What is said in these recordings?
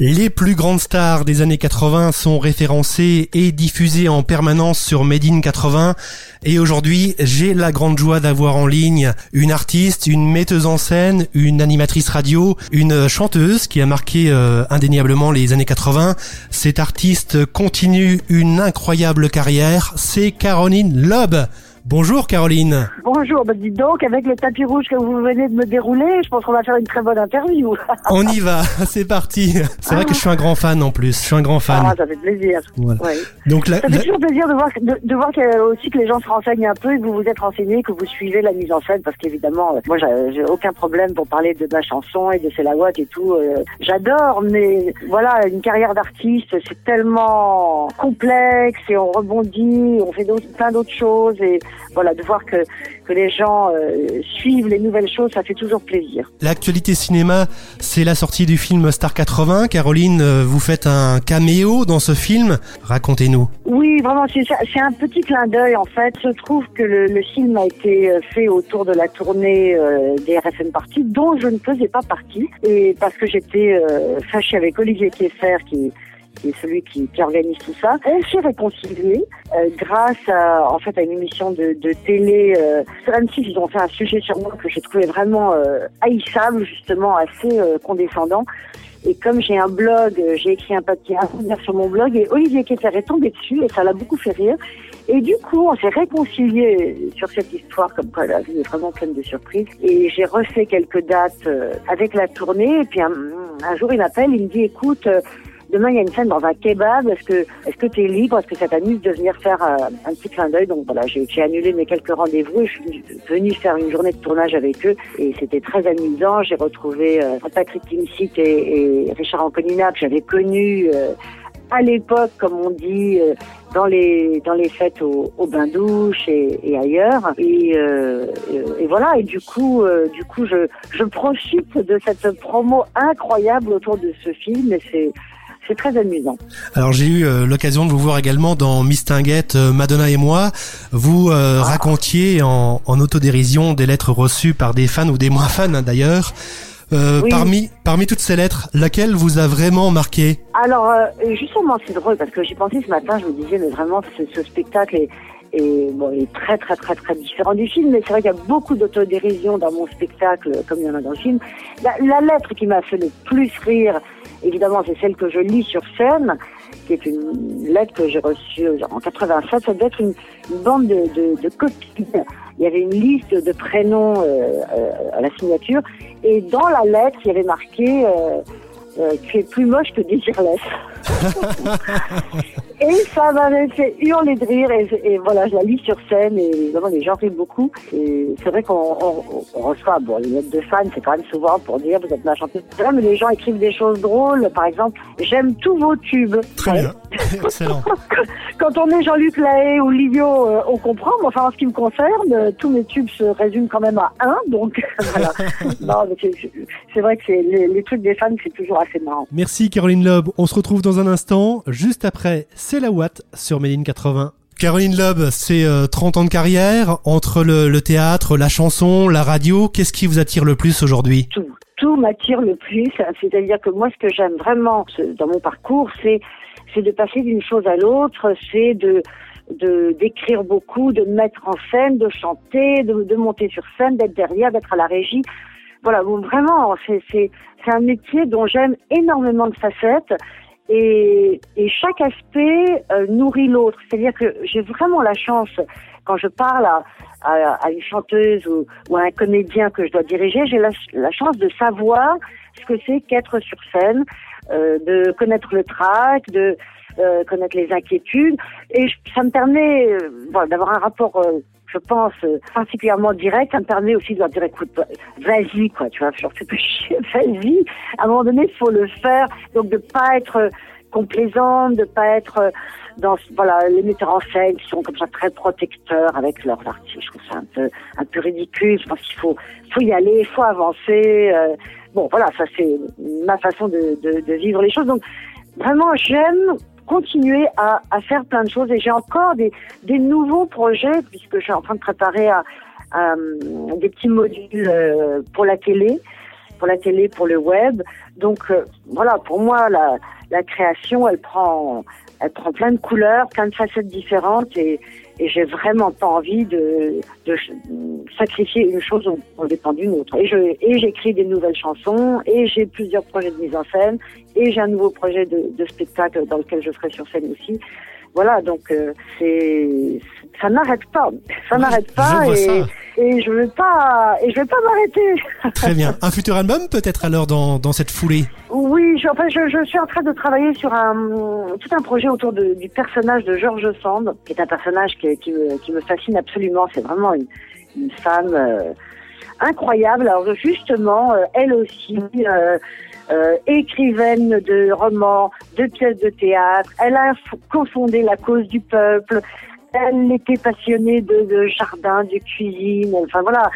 Les plus grandes stars des années 80 sont référencées et diffusées en permanence sur Made in 80 et aujourd'hui j'ai la grande joie d'avoir en ligne une artiste, une metteuse en scène, une animatrice radio, une chanteuse qui a marqué euh, indéniablement les années 80. Cette artiste continue une incroyable carrière, c'est Caroline Loeb. Bonjour Caroline. Bonjour, bah dites donc, avec le tapis rouge que vous venez de me dérouler, je pense qu'on va faire une très bonne interview. On y va, c'est parti. C'est vrai que je suis un grand fan en plus, je suis un grand fan. Ah, ça fait plaisir. Voilà. Donc ça fait toujours plaisir de voir, de, voir aussi que les gens se renseignent un peu, que vous vous êtes renseignés, que vous suivez la mise en scène, parce qu'évidemment, euh, moi j'ai aucun problème pour parler de ma chanson et de Selawat et tout. Euh, j'adore, mais voilà, une carrière d'artiste, c'est tellement complexe et on rebondit, on fait plein d'autres choses et voilà, de voir que, que les gens euh, suivent les nouvelles choses, ça fait toujours plaisir. L'actualité cinéma, c'est la sortie du film Star 80. Caroline, euh, vous faites un caméo dans ce film. Racontez-nous. Oui, vraiment, c'est un petit clin d'œil en fait. Se trouve que le, le, film a été euh, fait autour de la tournée des RFM Party, dont je ne faisais pas partie, et parce que j'étais fâchée avec Olivier Kiesser qui qui est celui qui, qui organise tout ça. On s'est réconcilié euh, grâce à, en fait, à une émission de, de télé. Euh, sur M6, ils ont fait un sujet sur moi que j'ai trouvé vraiment euh, haïssable, justement, assez euh, condescendant. Et comme j'ai un blog, euh, j'ai écrit un papier à sur mon blog et Olivier Kessler est tombé dessus et ça l'a beaucoup fait rire. Et du coup, on s'est réconcilié sur cette histoire, comme quoi la vie est vraiment pleine de surprises. Et j'ai refait quelques dates avec la tournée. Et puis un, un jour, il m'appelle, il me dit, écoute, Demain, il y a une scène dans un kebab. Est-ce que est-ce que tu es libre? Est-ce que ça t'amuse de venir faire euh, un petit clin d'œil? Donc voilà, j'ai annulé mes quelques rendez-vous et je suis venue faire une journée de tournage avec eux. Et c'était très amusant. J'ai retrouvé euh, Patrick Timsit et, et, Richard Anconina que j'avais connus euh, à l'époque, comme on dit, dans les dans les fêtes au, au bain douche et, et ailleurs. Et, et, voilà. Et du coup, du coup, je je profite de cette promo incroyable autour de ce film. Et c'est c'est très amusant. Alors j'ai eu euh, l'occasion de vous voir également dans Mistinguette, euh, Madonna et moi. Vous euh, ah. racontiez en, en, autodérision des lettres reçues par des fans ou des moins fans hein, d'ailleurs. Parmi parmi toutes ces lettres, laquelle vous a vraiment marqué? Alors justement c'est drôle parce que j'ai pensé ce matin, je me disais mais vraiment ce, ce spectacle est, est, bon, est très très très très différent du film, mais c'est vrai qu'il y a beaucoup d'autodérision dans mon spectacle, comme il y en a dans le film. La, la lettre qui m'a fait le plus rire, Évidemment, c'est celle que je lis sur scène, qui est une lettre que j'ai reçue en 87. Ça doit être une, bande de, de, de, copines. Il y avait une liste de prénoms euh, euh, à la signature. Et dans la lettre, il y avait marqué euh, euh Tu es plus moche que Désirless. Et ça m'avait fait hurler de rire. Et, voilà, je la lis sur scène et évidemment, les gens rient beaucoup. Et c'est vrai qu'on reçoit, bon, les lettres de fans, c'est quand même souvent pour dire vous êtes ma chanteuse. Mais les gens écrivent des choses drôles. Par exemple, j'aime tous vos tubes. Très bien. Excellent. quand on est Jean-Luc Lahaye ou Livio, euh, on comprend. Mais enfin, en ce qui me concerne, euh, tous mes tubes se résument quand même à un. Donc, voilà. c'est vrai que les, les trucs des fans, c'est toujours assez marrant. Merci Caroline Loeb. On se retrouve dans un instant, juste après c'est la Watt sur Méline 80. Caroline Loeb, c'est 30 euh, ans de carrière entre le, théâtre, la chanson, la radio. Qu'est-ce qui vous attire le plus aujourd'hui? Tout. Tout m'attire le plus. C'est-à-dire que moi, ce que j'aime vraiment dans mon parcours, c'est c'est de passer d'une chose à l'autre, c'est de de d'écrire beaucoup, de mettre en scène, de chanter, de, de monter sur scène, d'être derrière, d'être à la régie. Voilà, bon, vraiment, c'est c'est c'est un métier dont j'aime énormément de facettes et, et chaque aspect euh, nourrit l'autre. C'est-à-dire que j'ai vraiment la chance, quand je parle à, à, à une chanteuse ou, ou, à un comédien que je dois diriger, j'ai la, la, chance de savoir ce que c'est qu'être sur scène, euh, de connaître le track, de euh, connaître les inquiétudes, et ça me permet euh, voilà, d'avoir un rapport euh, je pense, particulièrement direct, ça me permet aussi de leur dire, écoute, vas-y, quoi, tu vois, leur fais chier, vas-y. À un moment donné, il faut le faire. Donc, de pas être complaisante, de pas être dans, voilà, les metteurs en scène qui sont comme ça très protecteurs avec leurs artistes. Je trouve ça un peu, un peu ridicule. Je pense qu'il faut, faut y aller, il faut avancer. Euh, bon, voilà, ça c'est ma façon de, de vivre les choses. Donc, vraiment, j'aime continuer à, à, faire plein de choses et j'ai encore des, des nouveaux projets puisque je suis en train de préparer à, à, des petits modules euh, pour la télé pour la télé, pour le web. Donc voilà, pour moi, la, la création, elle prend, elle prend plein de couleurs, plein de facettes différentes et, et j'ai vraiment pas envie de, sacrifier une chose au, dépend d'une autre. Et je et j'écris des nouvelles chansons et j'ai plusieurs projets de mise en scène et j'ai un nouveau projet de spectacle dans lequel je serai sur scène aussi. Voilà, donc euh, c'est ça n'arrête pas, ça n'arrête pas et, et je veux pas et je vais pas m'arrêter. Très bien. Un futur album peut-être alors dans dans cette foulée? Oui, je, enfin, je, je, suis en train de travailler sur un tout un projet autour de, du personnage de George Sand, qui est un personnage qui, qui, me, qui me fascine absolument. C'est vraiment une, une femme euh, incroyable. Alors justement, euh, elle aussi. Euh, euh, écrivaine de romans, de pièces de théâtre. Elle a confondé la cause du peuple. Elle était passionnée de, jardin, de cuisine. Enfin voilà,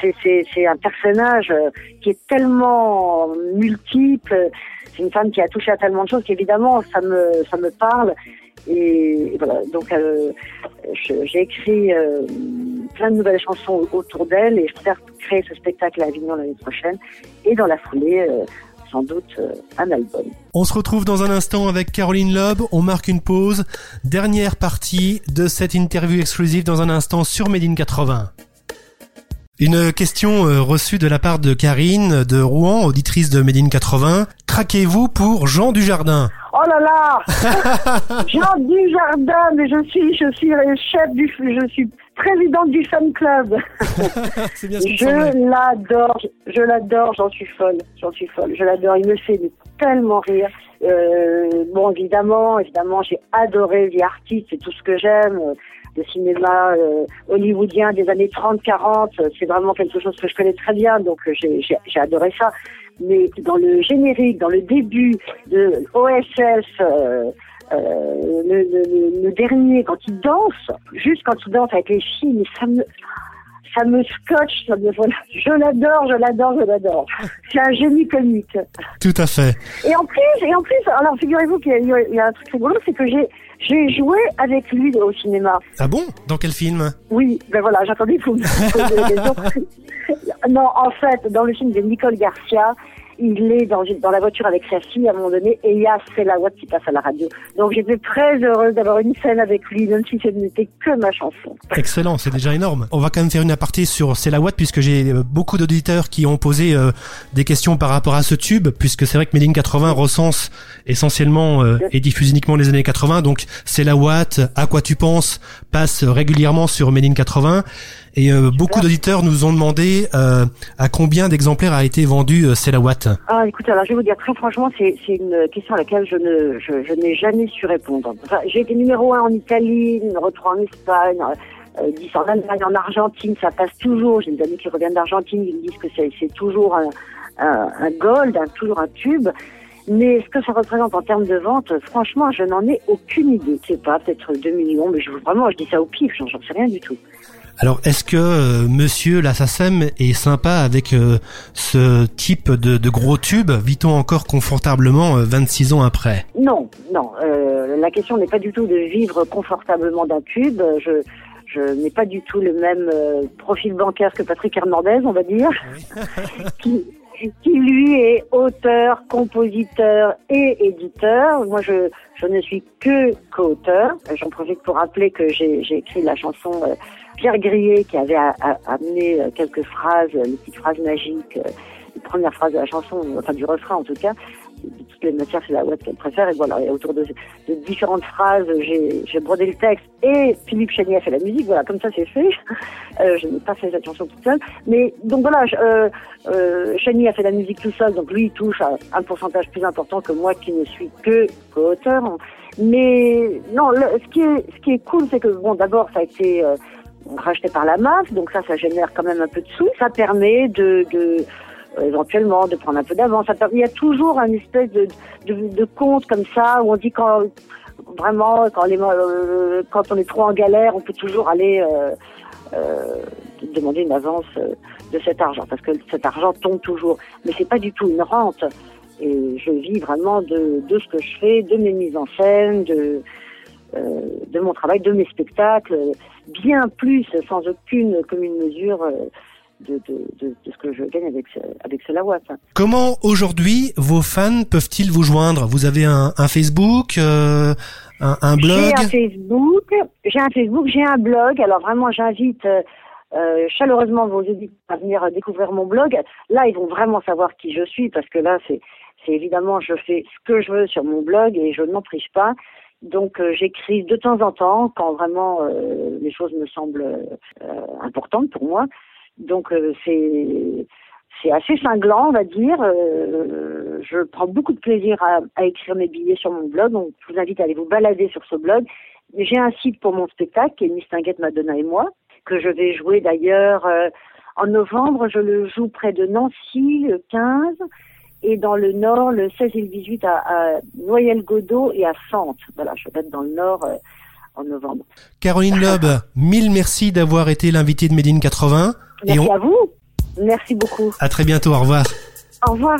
c'est un personnage euh, qui est tellement multiple. C'est une femme qui a touché à tellement de choses qu'évidemment ça me ça me parle. Et voilà, donc euh, j'ai écrit euh, plein de nouvelles chansons autour d'elle et j'espère créer ce spectacle à Avignon l'année prochaine. Et dans la foulée, sans doute euh, un album. On se retrouve dans un instant avec Caroline Loeb. On marque une pause. Dernière partie de cette interview exclusive dans un instant sur Made in 80. Une question euh, reçue de la part de Karine de Rouen, auditrice de Made in 80. Craquez-vous pour Jean Dujardin? Oh là là Jean Dujardin, mais je suis, je suis chef du, je suis présidente du fan club. je l'adore, je l'adore, j'en suis folle, j'en suis folle, je l'adore, il me fait tellement rire. Euh, bon, évidemment, évidemment, j'ai adoré The Artist, c'est tout ce que j'aime. Le cinéma euh, hollywoodien des années 30-40, c'est vraiment quelque chose que je connais très bien, donc euh, j'ai adoré ça. Mais dans le générique, dans le début de OSS, euh, euh, le, le, le, dernier, quand il danse, juste quand il danse avec les filles, ça me, ça me scotche, ça me. Je l'adore, je l'adore, je l'adore. C'est un génie comique. Tout à fait. Et en plus, et en plus, alors figurez-vous qu'il y, y, a un truc rigolo, c'est que j'ai, j'ai joué avec lui au cinéma. Ah bon? Dans quel film? Oui, ben voilà, j'attendais que vous me Non, en fait, dans le film de Nicole Garcia, il est dans, dans la voiture avec sa fille à un moment donné et il y a Watt qui passe à la radio. Donc j'étais très heureuse d'avoir une scène avec lui, même si ce n'était que ma chanson. Excellent, c'est déjà énorme. On va quand même faire une aparté sur Watt puisque j'ai euh, beaucoup d'auditeurs qui ont posé euh, des questions par rapport à ce tube puisque c'est vrai que Medine 80 recense essentiellement euh, et diffuse uniquement les années 80 donc Watt, à quoi tu penses passe régulièrement sur Medine 80 et euh, beaucoup d'auditeurs nous ont demandé euh, à combien d'exemplaires a été vendu euh, Watt Ah, écoute, alors je vais vous dire très franchement, c'est une question à laquelle je ne je, je n'ai jamais su répondre. Enfin, j'ai été numéro un en Italie, numéro 3 en Espagne. Euh, 10 en Allemagne, en Argentine, ça passe toujours. J'ai des amis qui reviennent d'Argentine, ils me disent que c'est toujours un, un, un gold, un, toujours un tube. Mais ce que ça représente en termes de vente, franchement, je n'en ai aucune idée. Je sais pas, peut-être 2 millions, mais je, vraiment, je dis ça au pif, j'en sais rien du tout. Alors, est-ce que euh, Monsieur l'Assassin est sympa avec euh, ce type de, de, gros tube Vit-on encore confortablement 26 euh, ans après? Non, non. la question n'est pas du tout de vivre confortablement d'un tube. Je, je n'ai pas du tout le même profil bancaire que Patrick Hernandez, on va dire, qui, qui lui est auteur, compositeur et éditeur. Moi, je, je ne suis que co-auteur. J'en profite pour rappeler que j'ai écrit la chanson Pierre Grillet qui avait amené euh, quelques phrases, les petites phrases magiques, les premières phrases de la chanson, enfin du refrain en tout cas. Toutes les matières, c'est la ouate qu'elle préfère. Et voilà, et autour de, différentes phrases, j'ai brodé le texte et Philippe Chagny a fait la musique. Voilà, comme ça c'est fait. Euh, je n'ai pas fait cette chanson toute seule. Mais donc voilà, euh, euh, a fait la musique tout seul, donc lui il touche à un pourcentage plus important que moi qui ne suis que co-auteur. Mais non, ce qui est ce qui est cool, c'est que bon, d'abord ça a été euh, racheté par la MAF, donc ça, ça génère quand même un peu de sous. Ça permet de, éventuellement de prendre un peu d'avance. Il y a toujours un espèce de, de, compte comme ça où on dit quand vraiment euh, quand on est trop en galère, on peut toujours aller euh, euh demander une avance de cet argent parce que cet argent tombe toujours. Mais c'est pas du tout une rente. Et je vis vraiment de, de ce que je fais, de mes mises en scène, de euh, de mon travail, de mes spectacles, bien plus, sans aucune commune mesure, euh, de, de, de, ce que je gagne avec, avec ce Lawas. Comment aujourd'hui vos fans peuvent-ils vous joindre? Vous avez un, un Facebook, euh, un, un, blog? J'ai un Facebook, j'ai un Facebook, j'ai un blog. Alors vraiment, j'invite euh, euh, chaleureusement vos éditeurs à venir découvrir mon blog. Là, ils vont vraiment savoir qui je suis parce que là, c'est c'est évidemment, je fais ce que je veux sur mon blog et je ne m'en triche pas. Donc euh, j'écris de temps en temps quand vraiment euh, les choses me semblent euh, importantes pour moi. Donc c'est c'est assez cinglant, on va dire. je prends beaucoup de plaisir à, à, écrire mes billets sur mon blog. Donc je vous invite à aller vous balader sur ce blog. J'ai un site pour mon spectacle qui est Mistinguette Madonna et moi que je vais jouer d'ailleurs en novembre. Je le joue près de Nancy le 15 et dans le nord, le 16 et le 18 à, à Noyelles-Godot et à Fente. Voilà, je vais être dans le nord euh, en novembre. Caroline Loeb, mille merci d'avoir été l'invitée de Médine 80. Merci à vous. Merci beaucoup. À très bientôt. Au revoir. Au revoir.